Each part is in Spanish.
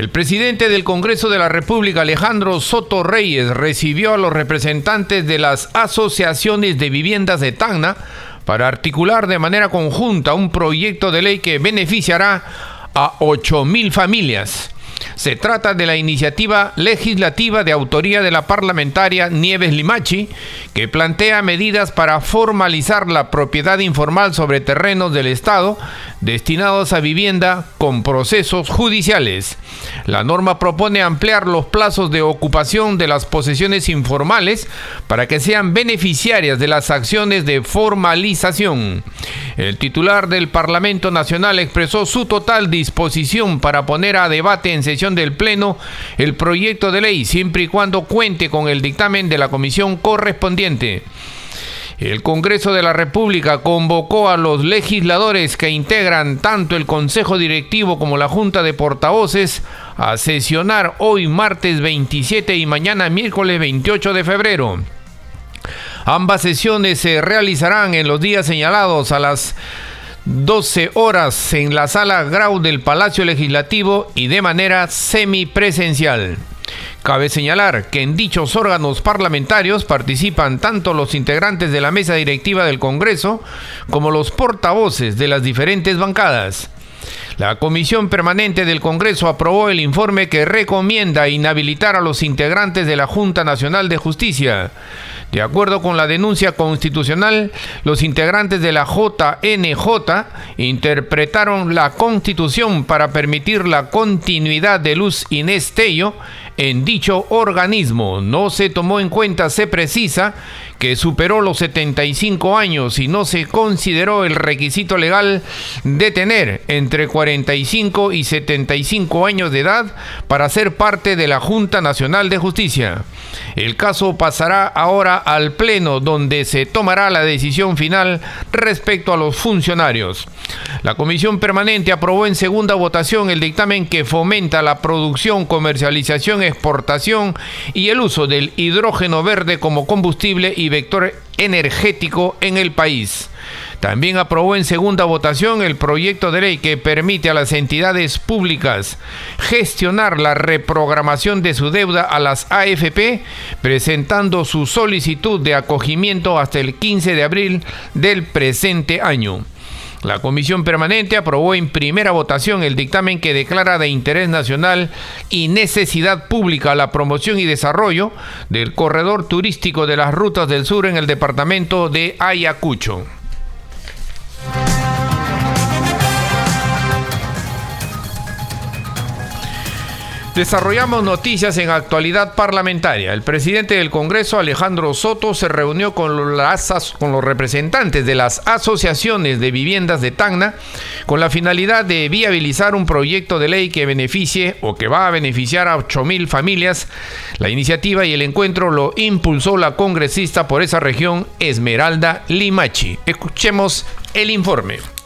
El presidente del Congreso de la República, Alejandro Soto Reyes, recibió a los representantes de las asociaciones de viviendas de Tacna para articular de manera conjunta un proyecto de ley que beneficiará a 8.000 familias. Se trata de la iniciativa legislativa de autoría de la parlamentaria Nieves Limachi, que plantea medidas para formalizar la propiedad informal sobre terrenos del Estado destinados a vivienda con procesos judiciales. La norma propone ampliar los plazos de ocupación de las posesiones informales para que sean beneficiarias de las acciones de formalización. El titular del Parlamento Nacional expresó su total disposición para poner a debate en sesión del Pleno el proyecto de ley siempre y cuando cuente con el dictamen de la comisión correspondiente. El Congreso de la República convocó a los legisladores que integran tanto el Consejo Directivo como la Junta de Portavoces a sesionar hoy martes 27 y mañana miércoles 28 de febrero. Ambas sesiones se realizarán en los días señalados a las 12 horas en la sala Grau del Palacio Legislativo y de manera semipresencial. Cabe señalar que en dichos órganos parlamentarios participan tanto los integrantes de la mesa directiva del Congreso como los portavoces de las diferentes bancadas. La Comisión Permanente del Congreso aprobó el informe que recomienda inhabilitar a los integrantes de la Junta Nacional de Justicia. De acuerdo con la denuncia constitucional, los integrantes de la JNJ interpretaron la Constitución para permitir la continuidad de Luz Inés Tello en dicho organismo. No se tomó en cuenta, se precisa, que superó los 75 años y no se consideró el requisito legal de tener entre 45 y 75 años de edad para ser parte de la Junta Nacional de Justicia. El caso pasará ahora al Pleno donde se tomará la decisión final respecto a los funcionarios. La Comisión Permanente aprobó en segunda votación el dictamen que fomenta la producción, comercialización, exportación y el uso del hidrógeno verde como combustible y vector energético en el país. También aprobó en segunda votación el proyecto de ley que permite a las entidades públicas gestionar la reprogramación de su deuda a las AFP, presentando su solicitud de acogimiento hasta el 15 de abril del presente año. La Comisión Permanente aprobó en primera votación el dictamen que declara de interés nacional y necesidad pública la promoción y desarrollo del corredor turístico de las rutas del sur en el departamento de Ayacucho. Desarrollamos noticias en actualidad parlamentaria. El presidente del Congreso, Alejandro Soto, se reunió con, con los representantes de las asociaciones de viviendas de Tacna con la finalidad de viabilizar un proyecto de ley que beneficie o que va a beneficiar a 8.000 familias. La iniciativa y el encuentro lo impulsó la congresista por esa región, Esmeralda Limachi. Escuchemos el informe.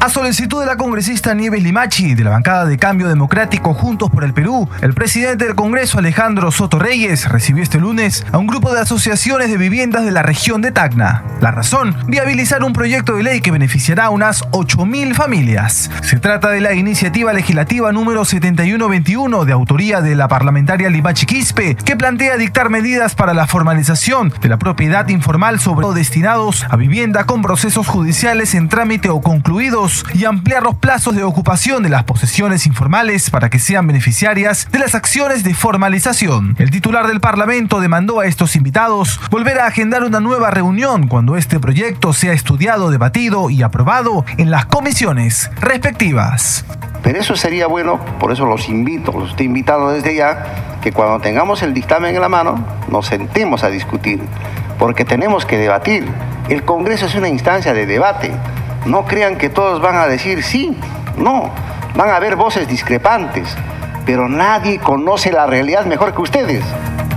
A solicitud de la congresista Nieves Limachi de la bancada de Cambio Democrático Juntos por el Perú, el presidente del Congreso Alejandro Soto Reyes recibió este lunes a un grupo de asociaciones de viviendas de la región de Tacna. La razón, viabilizar un proyecto de ley que beneficiará a unas 8.000 familias. Se trata de la iniciativa legislativa número 7121 de autoría de la parlamentaria Limachi Quispe, que plantea dictar medidas para la formalización de la propiedad informal sobre destinados a vivienda con procesos judiciales en trámite o concluidos y ampliar los plazos de ocupación de las posesiones informales para que sean beneficiarias de las acciones de formalización. El titular del Parlamento demandó a estos invitados volver a agendar una nueva reunión cuando este proyecto sea estudiado, debatido y aprobado en las comisiones respectivas. Pero eso sería bueno, por eso los invito, los estoy invitando desde ya, que cuando tengamos el dictamen en la mano, nos sentemos a discutir, porque tenemos que debatir. El Congreso es una instancia de debate. No crean que todos van a decir sí, no, van a haber voces discrepantes, pero nadie conoce la realidad mejor que ustedes.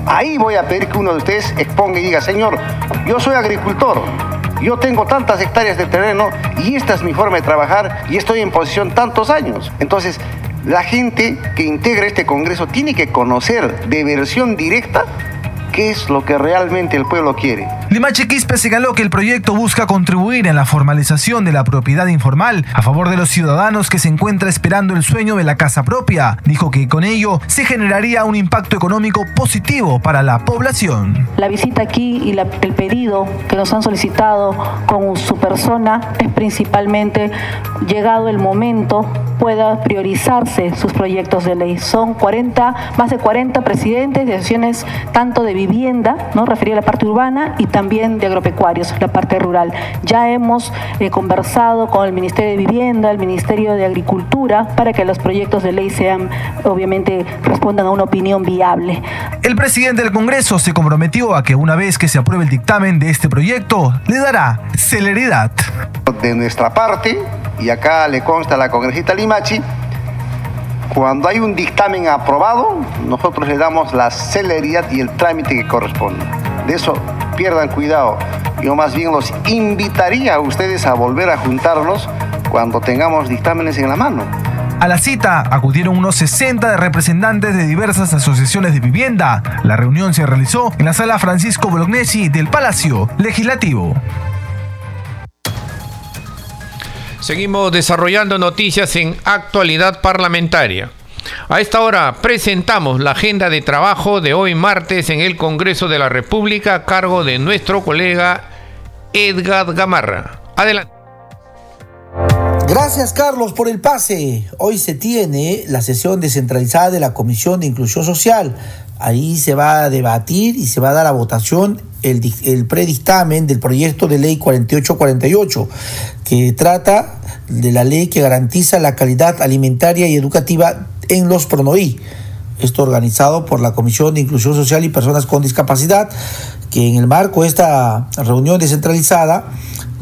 Ahí voy a pedir que uno de ustedes exponga y diga, señor, yo soy agricultor, yo tengo tantas hectáreas de terreno y esta es mi forma de trabajar y estoy en posición tantos años. Entonces, la gente que integra este Congreso tiene que conocer de versión directa qué es lo que realmente el pueblo quiere. Limache Quispe señaló que el proyecto busca contribuir en la formalización de la propiedad informal a favor de los ciudadanos que se encuentran esperando el sueño de la casa propia. Dijo que con ello se generaría un impacto económico positivo para la población. La visita aquí y el pedido que nos han solicitado con su persona es principalmente llegado el momento pueda priorizarse sus proyectos de ley. Son 40, más de 40 presidentes de acciones tanto de vivienda, ¿no? referida a la parte urbana, y también de agropecuarios, la parte rural. Ya hemos eh, conversado con el Ministerio de Vivienda, el Ministerio de Agricultura, para que los proyectos de ley sean, obviamente, respondan a una opinión viable. El presidente del Congreso se comprometió a que una vez que se apruebe el dictamen de este proyecto, le dará celeridad. De nuestra parte, y acá le consta a la congresista Limachi, cuando hay un dictamen aprobado, nosotros le damos la celeridad y el trámite que corresponde. De eso pierdan cuidado. Yo más bien los invitaría a ustedes a volver a juntarnos cuando tengamos dictámenes en la mano. A la cita acudieron unos 60 representantes de diversas asociaciones de vivienda. La reunión se realizó en la sala Francisco Bolognesi del Palacio Legislativo. Seguimos desarrollando noticias en actualidad parlamentaria. A esta hora presentamos la agenda de trabajo de hoy martes en el Congreso de la República a cargo de nuestro colega Edgar Gamarra. Adelante. Gracias Carlos por el pase. Hoy se tiene la sesión descentralizada de la Comisión de Inclusión Social. Ahí se va a debatir y se va a dar a votación el, el predictamen del proyecto de ley 4848, que trata de la ley que garantiza la calidad alimentaria y educativa en los PRONOI. Esto organizado por la Comisión de Inclusión Social y Personas con Discapacidad, que en el marco de esta reunión descentralizada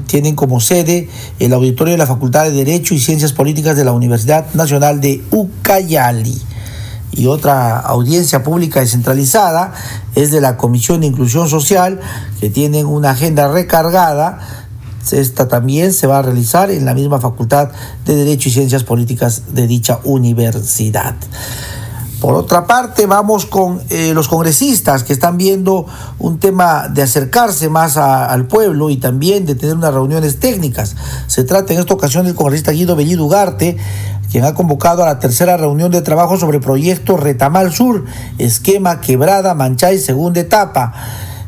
tienen como sede el auditorio de la Facultad de Derecho y Ciencias Políticas de la Universidad Nacional de Ucayali y otra audiencia pública descentralizada es de la Comisión de Inclusión Social, que tienen una agenda recargada. Esta también se va a realizar en la misma Facultad de Derecho y Ciencias Políticas de dicha universidad. Por otra parte, vamos con eh, los congresistas que están viendo un tema de acercarse más al pueblo y también de tener unas reuniones técnicas. Se trata en esta ocasión del congresista Guido Bellido Ugarte, quien ha convocado a la tercera reunión de trabajo sobre proyecto Retamal Sur, esquema Quebrada, Manchay, segunda etapa.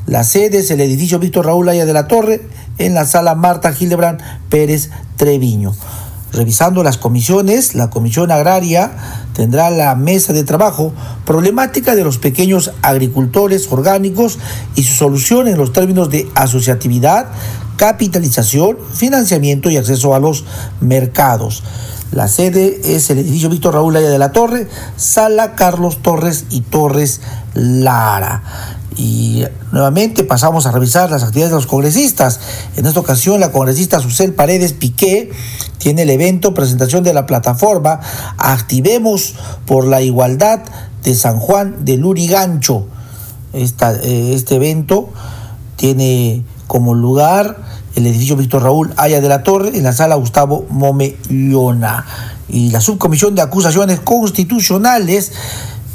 La sede es el edificio Víctor Raúl Aya de la Torre, en la sala Marta Gildebrand Pérez Treviño. Revisando las comisiones, la Comisión Agraria tendrá la mesa de trabajo problemática de los pequeños agricultores orgánicos y su solución en los términos de asociatividad, capitalización, financiamiento y acceso a los mercados. La sede es el edificio Víctor Raúl Aya de la Torre, Sala Carlos Torres y Torres Lara. Y nuevamente pasamos a revisar las actividades de los congresistas. En esta ocasión, la congresista Susel Paredes Piqué tiene el evento presentación de la plataforma Activemos por la Igualdad de San Juan de Lurigancho. Eh, este evento tiene como lugar el edificio Víctor Raúl Aya de la Torre, en la sala Gustavo Momellona. Y la subcomisión de acusaciones constitucionales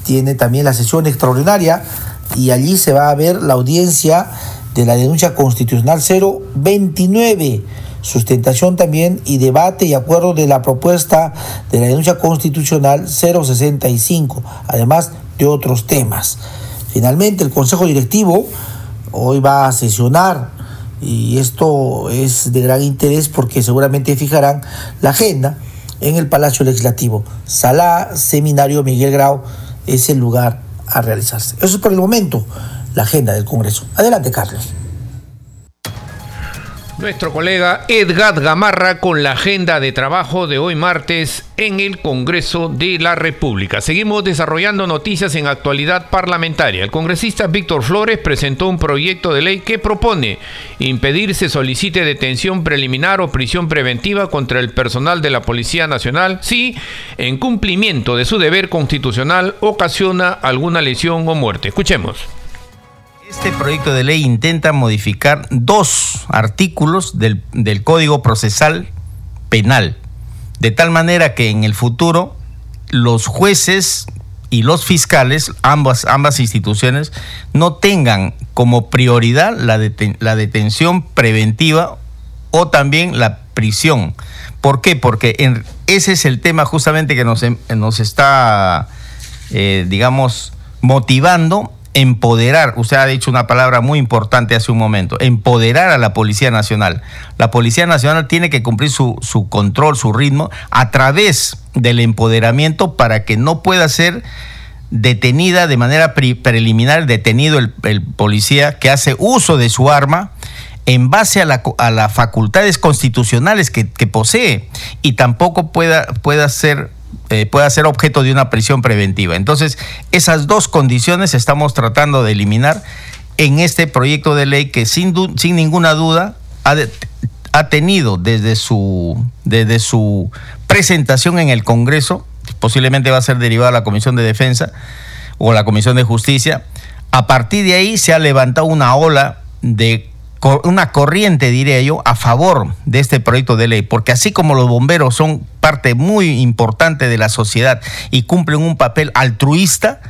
tiene también la sesión extraordinaria y allí se va a ver la audiencia de la denuncia constitucional 029 sustentación también y debate y acuerdo de la propuesta de la denuncia constitucional 065, además de otros temas. Finalmente, el Consejo Directivo hoy va a sesionar y esto es de gran interés porque seguramente fijarán la agenda en el Palacio Legislativo. Sala Seminario Miguel Grau es el lugar a realizarse. Eso es por el momento la agenda del Congreso. Adelante, Carlos. Nuestro colega Edgar Gamarra con la agenda de trabajo de hoy martes en el Congreso de la República. Seguimos desarrollando noticias en actualidad parlamentaria. El congresista Víctor Flores presentó un proyecto de ley que propone impedir se solicite detención preliminar o prisión preventiva contra el personal de la Policía Nacional si, en cumplimiento de su deber constitucional, ocasiona alguna lesión o muerte. Escuchemos. Este proyecto de ley intenta modificar dos artículos del, del Código Procesal Penal, de tal manera que en el futuro los jueces y los fiscales, ambas, ambas instituciones, no tengan como prioridad la, detención preventiva o también la prisión. ¿Por qué? Porque ese es el tema justamente que nos, nos está, eh, digamos, motivando empoderar, usted ha dicho una palabra muy importante hace un momento, empoderar a la Policía Nacional. La Policía Nacional tiene que cumplir su, su control, su ritmo, a través del empoderamiento para que no pueda ser detenida de manera preliminar, detenido el, policía que hace uso de su arma en base a, las facultades constitucionales que, posee y tampoco pueda, pueda ser eh, pueda ser objeto de una prisión preventiva. Entonces, esas dos condiciones estamos tratando de eliminar en este proyecto de ley que sin, sin ninguna duda ha, ha tenido desde su, desde su presentación en el Congreso, posiblemente va a ser derivada a la Comisión de Defensa o la Comisión de Justicia, a partir de ahí se ha levantado una ola de una corriente, diría yo, a favor de este proyecto de ley, porque así como los bomberos son parte muy importante de la sociedad y cumplen un papel altruista,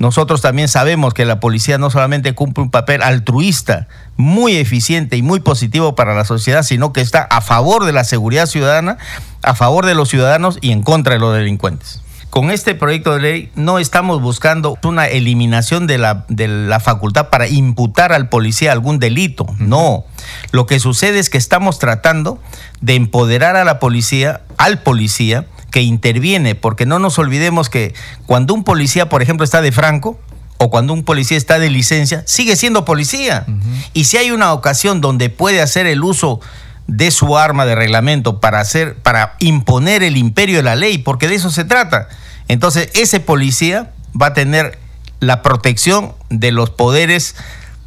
nosotros también sabemos que la policía no solamente cumple un papel altruista, muy eficiente y muy positivo para la sociedad, sino que está a favor de la seguridad ciudadana, a favor de los ciudadanos y en contra de los delincuentes con este proyecto de ley no estamos buscando una eliminación de la, de la facultad para imputar al policía algún delito. No. Lo que sucede es que estamos tratando de empoderar a la policía, al policía, que interviene, porque no nos olvidemos que cuando un policía, por ejemplo, está de franco, o cuando un policía está de licencia, sigue siendo policía. Y si hay una ocasión donde puede hacer el uso de su arma de reglamento para hacer, para imponer el imperio de la ley, porque de eso se trata. Entonces, ese policía va a tener la protección de los poderes,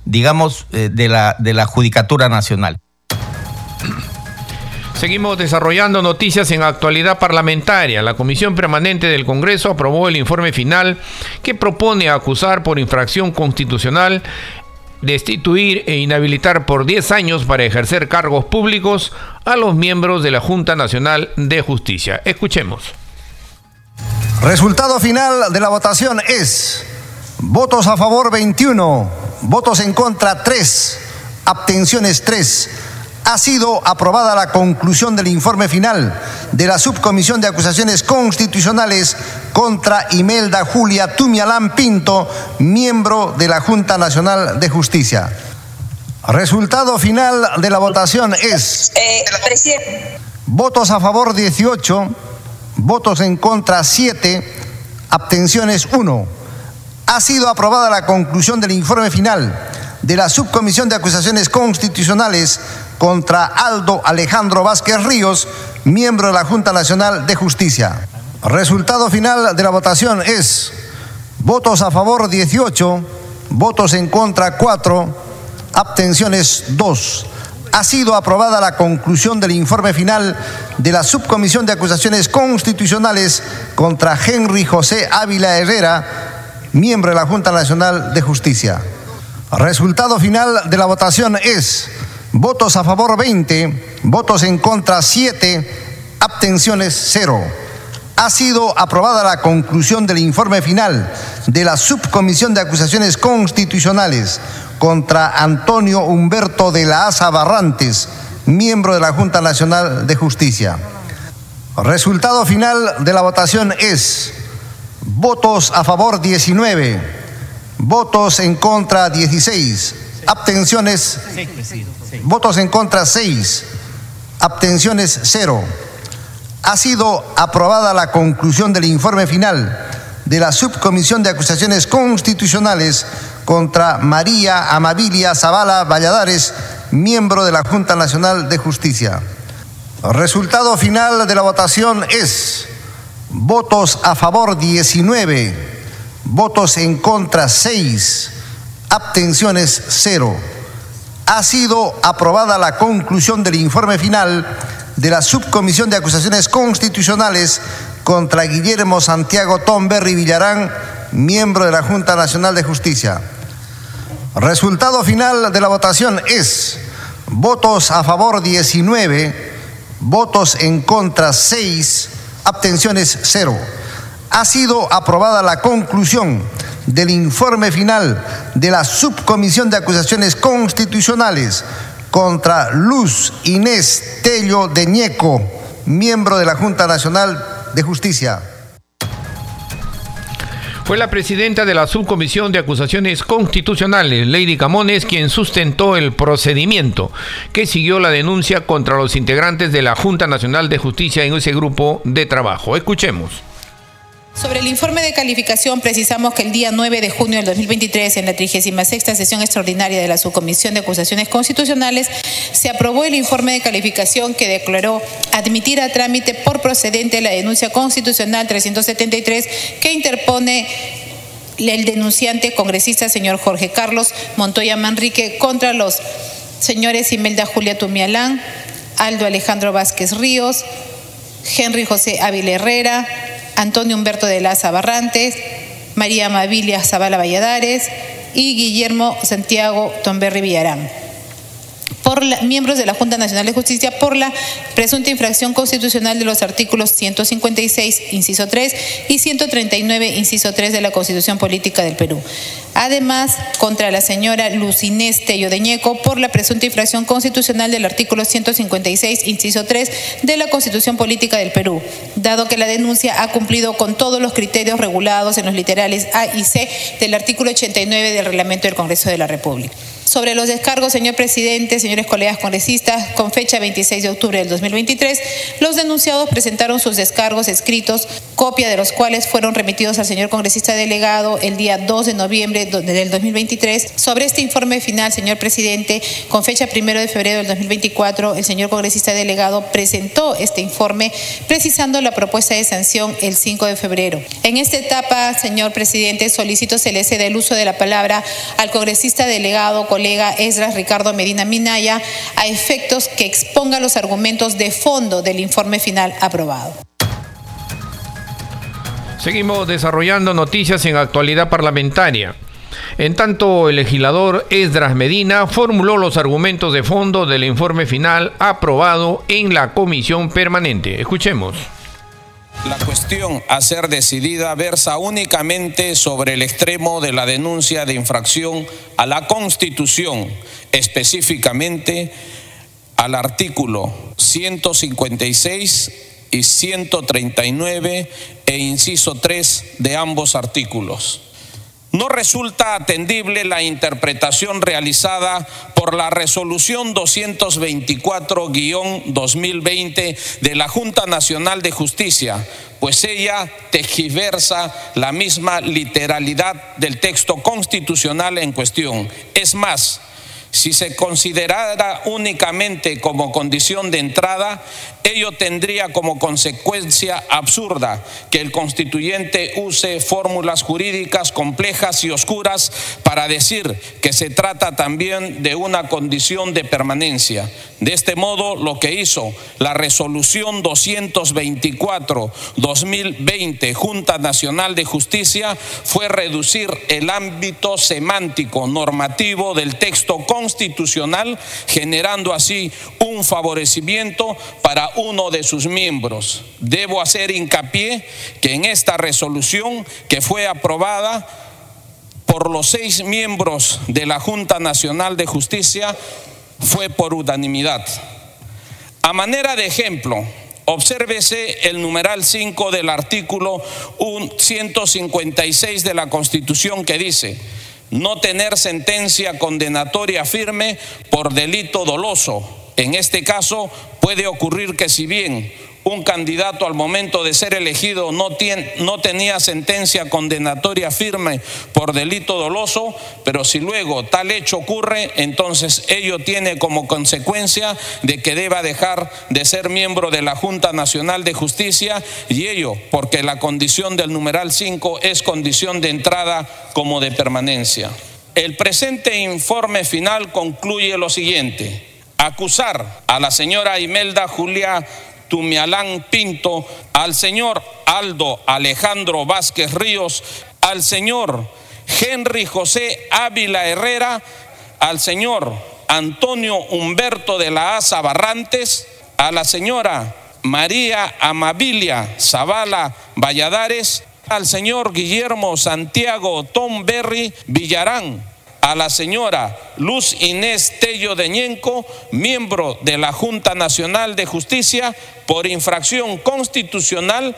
digamos, eh, de la, de la Judicatura Nacional. Seguimos desarrollando noticias en actualidad parlamentaria. La Comisión Permanente del Congreso aprobó el informe final que propone acusar por infracción constitucional destituir e inhabilitar por 10 años para ejercer cargos públicos a los miembros de la Junta Nacional de Justicia. Escuchemos. Resultado final de la votación es votos a favor 21, votos en contra 3, abstenciones 3. Ha sido aprobada la conclusión del informe final de la Subcomisión de Acusaciones Constitucionales contra Imelda Julia Tumialán Pinto, miembro de la Junta Nacional de Justicia. Resultado final de la votación es... Eh, votos a favor 18 votos en contra 7, abstenciones 1. Ha sido aprobada la conclusión del informe final de la Subcomisión de Acusaciones Constitucionales contra Aldo Alejandro Vázquez Ríos, miembro de la Junta Nacional de Justicia. Resultado final de la votación es votos a favor 18, votos en contra 4, abstenciones 2 ha sido aprobada la conclusión del informe final de la Subcomisión de Acusaciones Constitucionales contra Henry José Ávila Herrera, miembro de la Junta Nacional de Justicia. Resultado final de la votación es votos a favor 20, votos en contra 7, abstenciones 0 ha sido aprobada la conclusión del informe final de la Subcomisión de Acusaciones Constitucionales contra Antonio Humberto de la Asa Barrantes, miembro de la Junta Nacional de Justicia. Resultado final de la votación es votos a favor 19, votos en contra 16, abstenciones, votos en contra 6, abstenciones 0 ha sido aprobada la conclusión del informe final de la Subcomisión de Acusaciones Constitucionales contra María Amabilia Zavala Valladares, miembro de la Junta Nacional de Justicia. Resultado final de la votación es votos a favor 19, votos en contra 6, abstenciones 0. Ha sido aprobada la conclusión del informe final de la Subcomisión de Acusaciones Constitucionales contra Guillermo Santiago Tom Berry Villarán, miembro de la Junta Nacional de Justicia. Resultado final de la votación es votos a favor 19, votos en contra 6, abstenciones 0. Ha sido aprobada la conclusión del informe final de la Subcomisión de Acusaciones Constitucionales contra Luz Inés Tello de Ñeco, miembro de la Junta Nacional de Justicia. Fue la presidenta de la Subcomisión de Acusaciones Constitucionales, Lady Camones, quien sustentó el procedimiento que siguió la denuncia contra los integrantes de la Junta Nacional de Justicia en ese grupo de trabajo. Escuchemos. Sobre el informe de calificación, precisamos que el día 9 de junio del 2023, en la 36 sesión extraordinaria de la Subcomisión de Acusaciones Constitucionales, se aprobó el informe de calificación que declaró admitir a trámite por procedente la denuncia constitucional 373 que interpone el denunciante congresista señor Jorge Carlos Montoya Manrique contra los señores Imelda Julia Tumialán, Aldo Alejandro Vázquez Ríos, Henry José Ávila Herrera, Antonio Humberto de Laza Barrantes, María Mabilia Zavala Valladares y Guillermo Santiago Tomberri Villarán por miembros de la Junta Nacional de Justicia por la presunta infracción constitucional de los artículos 156, inciso 3 y 139, inciso 3 de la Constitución Política del Perú. Además, contra la señora Lucinés Tello por la presunta infracción constitucional del artículo 156, inciso 3 de la Constitución Política del Perú, dado que la denuncia ha cumplido con todos los criterios regulados en los literales A y C del artículo 89 del Reglamento del Congreso de la República. Sobre los descargos, señor presidente, señores colegas congresistas, con fecha 26 de octubre del 2023, los denunciados presentaron sus descargos escritos, copia de los cuales fueron remitidos al señor congresista delegado el día 2 de noviembre del 2023. Sobre este informe final, señor presidente, con fecha 1 de febrero del 2024, el señor congresista delegado presentó este informe precisando la propuesta de sanción el 5 de febrero. En esta etapa, señor presidente, solicito se le ceda el uso de la palabra al congresista delegado colega Esdras Ricardo Medina Minaya a efectos que exponga los argumentos de fondo del informe final aprobado. Seguimos desarrollando noticias en actualidad parlamentaria. En tanto, el legislador Esdras Medina formuló los argumentos de fondo del informe final aprobado en la comisión permanente. Escuchemos. La cuestión a ser decidida versa únicamente sobre el extremo de la denuncia de infracción a la Constitución, específicamente al artículo 156 y 139 e inciso 3 de ambos artículos. No resulta atendible la interpretación realizada por la resolución 224-2020 de la Junta Nacional de Justicia, pues ella tejiversa la misma literalidad del texto constitucional en cuestión. Es más, si se considerara únicamente como condición de entrada, ello tendría como consecuencia absurda que el constituyente use fórmulas jurídicas complejas y oscuras para decir que se trata también de una condición de permanencia. De este modo, lo que hizo la resolución 224-2020 Junta Nacional de Justicia fue reducir el ámbito semántico normativo del texto constitucional constitucional, generando así un favorecimiento para uno de sus miembros. Debo hacer hincapié que en esta resolución que fue aprobada por los seis miembros de la Junta Nacional de Justicia fue por unanimidad. A manera de ejemplo, Obsérvese el numeral 5 del artículo 156 de la Constitución que dice, no tener sentencia condenatoria firme por delito doloso. En este caso puede ocurrir que si bien un candidato al momento de ser elegido no, no, tenía sentencia condenatoria firme por delito doloso, pero si luego tal hecho ocurre, entonces ello tiene como consecuencia de que deba dejar de ser miembro de la Junta Nacional de Justicia y ello porque la condición del numeral 5 es condición de entrada como de permanencia. El presente informe final concluye lo siguiente. Acusar a la señora Imelda Julia Tumialán Pinto, al señor Aldo Alejandro Vázquez Ríos, al señor Henry José Ávila Herrera, al señor Antonio Humberto de la Asa Barrantes, a la señora María Amabilia Zavala Valladares, al señor Guillermo Santiago Tom Berry Villarán, a la señora Luz Inés Tello de Ñenco, miembro de la Junta Nacional de Justicia, por infracción constitucional,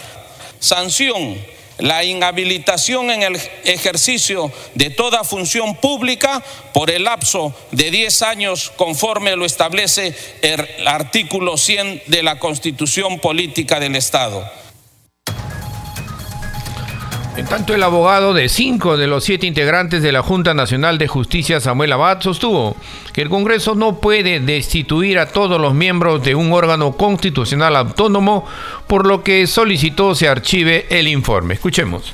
sanción la inhabilitación en el ejercicio de toda función pública por el lapso de 10 años conforme lo establece el artículo 100 de la Constitución Política del Estado. En tanto, el abogado de cinco de los siete integrantes de la Junta Nacional de Justicia, Samuel Abad, sostuvo que el Congreso no puede destituir a todos los miembros de un órgano constitucional autónomo, por lo que solicitó se archive el informe. Escuchemos.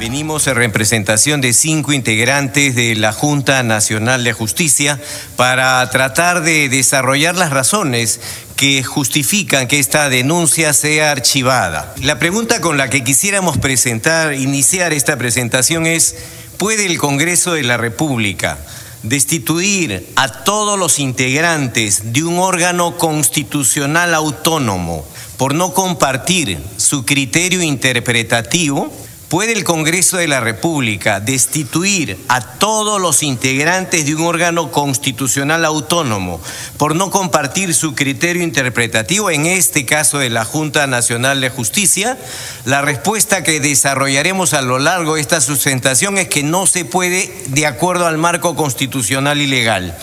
Venimos en representación de cinco integrantes de la Junta Nacional de Justicia para tratar de desarrollar las razones que justifican que esta denuncia sea archivada. La pregunta con la que quisiéramos presentar, iniciar esta presentación es, ¿puede el Congreso de la República destituir a todos los integrantes de un órgano constitucional autónomo por no compartir su criterio interpretativo? ¿Puede el Congreso de la República destituir a todos los integrantes de un órgano constitucional autónomo por no compartir su criterio interpretativo, en este caso de la Junta Nacional de Justicia? La respuesta que desarrollaremos a lo largo de esta sustentación es que no se puede de acuerdo al marco constitucional y legal.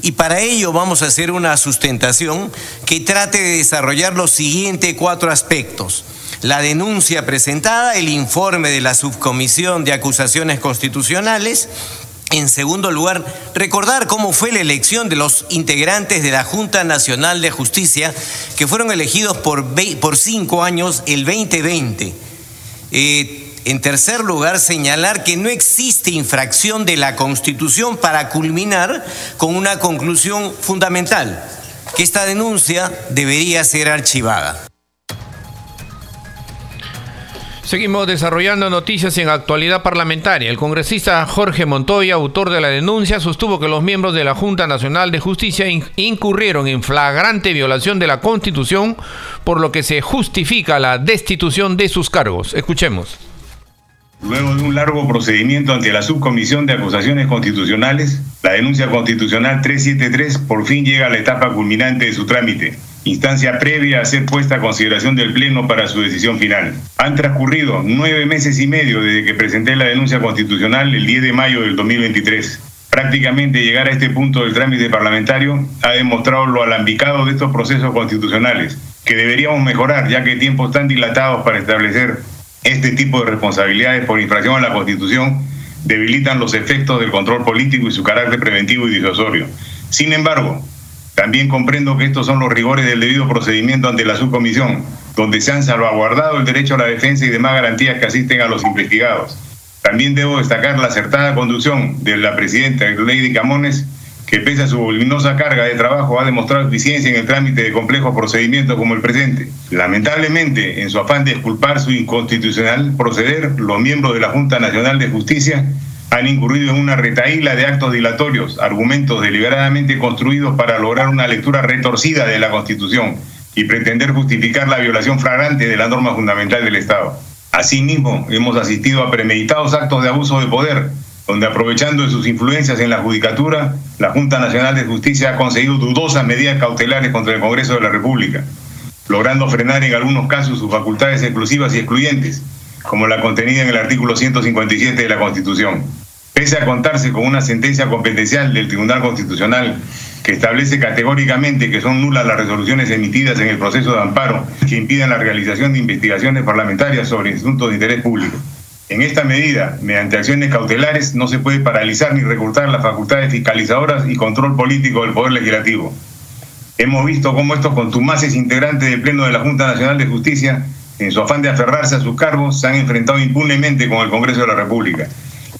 Y para ello vamos a hacer una sustentación que trate de desarrollar los siguientes cuatro aspectos la denuncia presentada, el informe de la Subcomisión de Acusaciones Constitucionales. En segundo lugar, recordar cómo fue la elección de los integrantes de la Junta Nacional de Justicia, que fueron elegidos por, por cinco años el 2020. Eh, en tercer lugar, señalar que no existe infracción de la Constitución para culminar con una conclusión fundamental, que esta denuncia debería ser archivada. Seguimos desarrollando noticias en actualidad parlamentaria. El congresista Jorge Montoya, autor de la denuncia, sostuvo que los miembros de la Junta Nacional de Justicia incurrieron en flagrante violación de la Constitución, por lo que se justifica la destitución de sus cargos. Escuchemos. Luego de un largo procedimiento ante la Subcomisión de Acusaciones Constitucionales, la denuncia constitucional 373 por fin llega a la etapa culminante de su trámite instancia previa a ser puesta a consideración del Pleno para su decisión final. Han transcurrido nueve meses y medio desde que presenté la denuncia constitucional el 10 de mayo del 2023. Prácticamente llegar a este punto del trámite parlamentario ha demostrado lo alambicado de estos procesos constitucionales, que deberíamos mejorar ya que tiempos tan dilatados para establecer este tipo de responsabilidades por infracción a la Constitución debilitan los efectos del control político y su carácter preventivo y disuasorio. Sin embargo, también comprendo que estos son los rigores del debido procedimiento ante la subcomisión, donde se han salvaguardado el derecho a la defensa y demás garantías que asisten a los investigados. También debo destacar la acertada conducción de la presidenta Lady Camones, que pese a su voluminosa carga de trabajo ha demostrado eficiencia en el trámite de complejos procedimientos como el presente. Lamentablemente, en su afán de exculpar su inconstitucional proceder, los miembros de la Junta Nacional de Justicia han incurrido en una retaíla de actos dilatorios, argumentos deliberadamente construidos para lograr una lectura retorcida de la Constitución y pretender justificar la violación flagrante de la norma fundamental del Estado. Asimismo, hemos asistido a premeditados actos de abuso de poder, donde aprovechando sus influencias en la judicatura, la Junta Nacional de Justicia ha conseguido dudosas medidas cautelares contra el Congreso de la República, logrando frenar en algunos casos sus facultades exclusivas y excluyentes, como la contenida en el artículo 157 de la Constitución. Pese a contarse con una sentencia competencial del Tribunal Constitucional que establece categóricamente que son nulas las resoluciones emitidas en el proceso de amparo que impidan la realización de investigaciones parlamentarias sobre asuntos de interés público. En esta medida, mediante acciones cautelares, no se puede paralizar ni recortar las facultades fiscalizadoras y control político del Poder Legislativo. Hemos visto cómo estos contumaces integrantes del Pleno de la Junta Nacional de Justicia en su afán de aferrarse a sus cargos, se han enfrentado impunemente con el Congreso de la República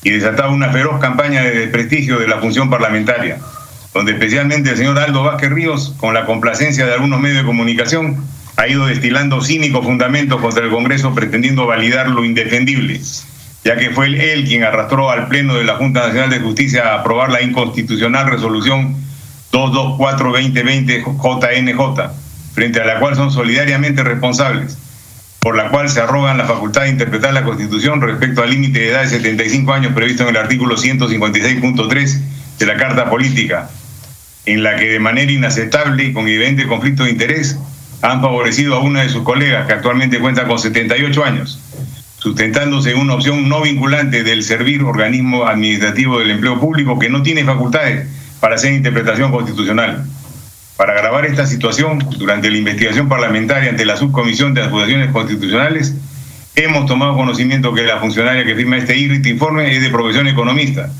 y desatado una feroz campaña de desprestigio de la función parlamentaria, donde especialmente el señor Aldo Vázquez Ríos, con la complacencia de algunos medios de comunicación, ha ido destilando cínicos fundamentos contra el Congreso pretendiendo validar lo indefendible. ya que fue él quien arrastró al Pleno de la Junta Nacional de Justicia a aprobar la inconstitucional resolución 224-2020 JNJ, frente a la cual son solidariamente responsables, por la cual se arrogan la facultad de interpretar la Constitución respecto al límite de edad de 75 años previsto en el artículo 156.3 de la Carta Política, en la que de manera inaceptable y con evidente conflicto de interés han favorecido a una de sus colegas que actualmente cuenta con 78 años sustentándose en una opción no vinculante del servir organismo administrativo del empleo público que no tiene facultades para hacer interpretación constitucional. Para agravar esta situación, durante la investigación parlamentaria ante la Subcomisión de Acusaciones Constitucionales, hemos tomado conocimiento que la funcionaria que firma este informe es de profesión economista,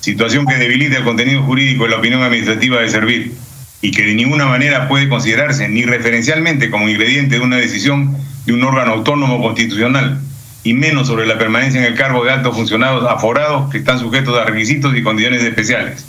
situación que debilita el contenido jurídico de la opinión administrativa de servir y que de ninguna manera puede considerarse ni referencialmente como ingrediente de una decisión de un órgano autónomo constitucional y menos sobre la permanencia en el cargo de altos funcionarios aforados que están sujetos a requisitos y condiciones especiales.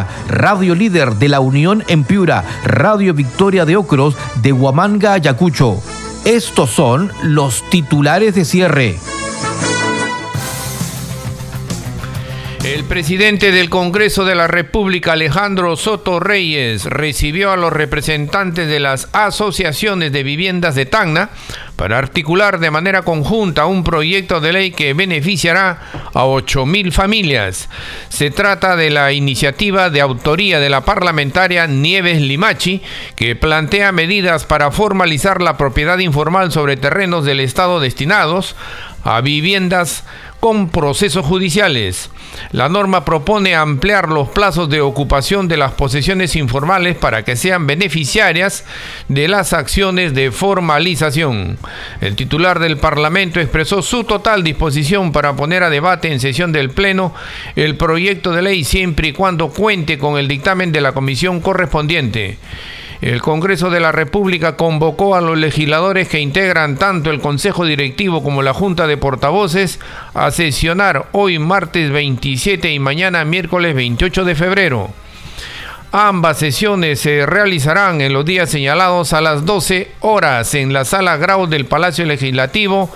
Radio Líder de la Unión en Piura, Radio Victoria de Ocros de Huamanga, Ayacucho. Estos son los titulares de cierre. El presidente del Congreso de la República, Alejandro Soto Reyes, recibió a los representantes de las asociaciones de viviendas de Tacna para articular de manera conjunta un proyecto de ley que beneficiará a 8.000 familias. Se trata de la iniciativa de autoría de la parlamentaria Nieves Limachi, que plantea medidas para formalizar la propiedad informal sobre terrenos del Estado destinados a viviendas con procesos judiciales. La norma propone ampliar los plazos de ocupación de las posesiones informales para que sean beneficiarias de las acciones de formalización. El titular del Parlamento expresó su total disposición para poner a debate en sesión del Pleno el proyecto de ley siempre y cuando cuente con el dictamen de la comisión correspondiente. El Congreso de la República convocó a los legisladores que integran tanto el Consejo Directivo como la Junta de Portavoces a sesionar hoy martes 27 y mañana miércoles 28 de febrero. Ambas sesiones se realizarán en los días señalados a las 12 horas en la sala Grau del Palacio Legislativo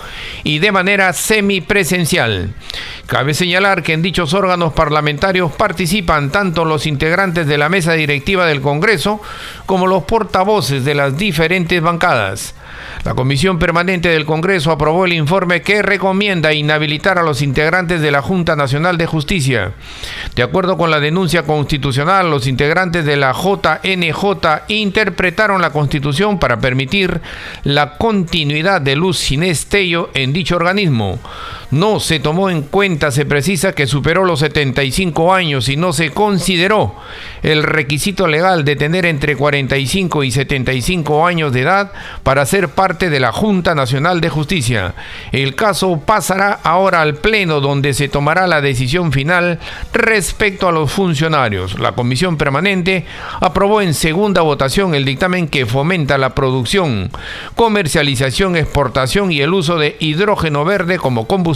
y de manera semipresencial. Cabe señalar que en dichos órganos parlamentarios participan tanto los integrantes de la mesa directiva del Congreso como los portavoces de las diferentes bancadas. La Comisión Permanente del Congreso aprobó el informe que recomienda inhabilitar a los integrantes de la Junta Nacional de Justicia. De acuerdo con la denuncia constitucional, los integrantes de la JNJ interpretaron la Constitución para permitir la continuidad de Luz Sinestello en dicho organismo no se tomó en cuenta, se precisa que superó los 75 años y no se consideró el requisito legal de tener entre 45 y 75 años de edad para ser parte de la Junta Nacional de Justicia. El caso pasará ahora al Pleno donde se tomará la decisión final respecto a los funcionarios. La Comisión Permanente aprobó en segunda votación el dictamen que fomenta la producción, comercialización, exportación y el uso de hidrógeno verde como combustible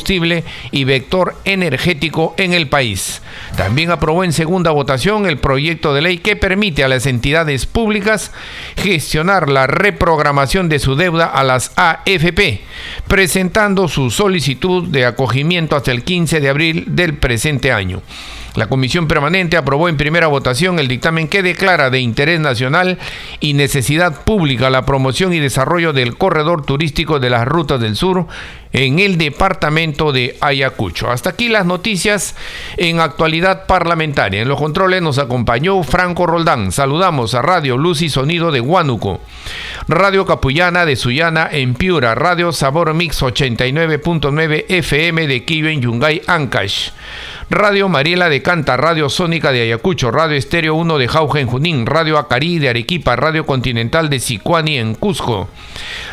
y vector energético en el país. También aprobó en segunda votación el proyecto de ley que permite a las entidades públicas gestionar la reprogramación de su deuda a las AFP, presentando su solicitud de acogimiento hasta el 15 de abril del presente año. La Comisión Permanente aprobó en primera votación el dictamen que declara de interés nacional y necesidad pública la promoción y desarrollo del corredor turístico de las rutas del sur en el departamento de Ayacucho. Hasta aquí las noticias en actualidad parlamentaria. En los controles nos acompañó Franco Roldán. Saludamos a Radio Luz y Sonido de Huánuco, Radio Capullana de Sullana en Piura, Radio Sabor Mix 89.9 FM de Kiven Yungay Ancash. Radio Mariela de Canta, Radio Sónica de Ayacucho, Radio Estéreo 1 de Jauja en Junín, Radio Acarí de Arequipa, Radio Continental de Sicuani en Cusco,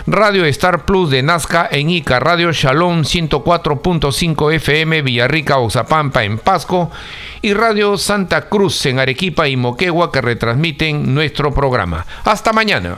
Radio Star Plus de Nazca en Ica, Radio Shalom 104.5 FM Villarrica, Oxapampa en Pasco y Radio Santa Cruz en Arequipa y Moquegua que retransmiten nuestro programa. Hasta mañana.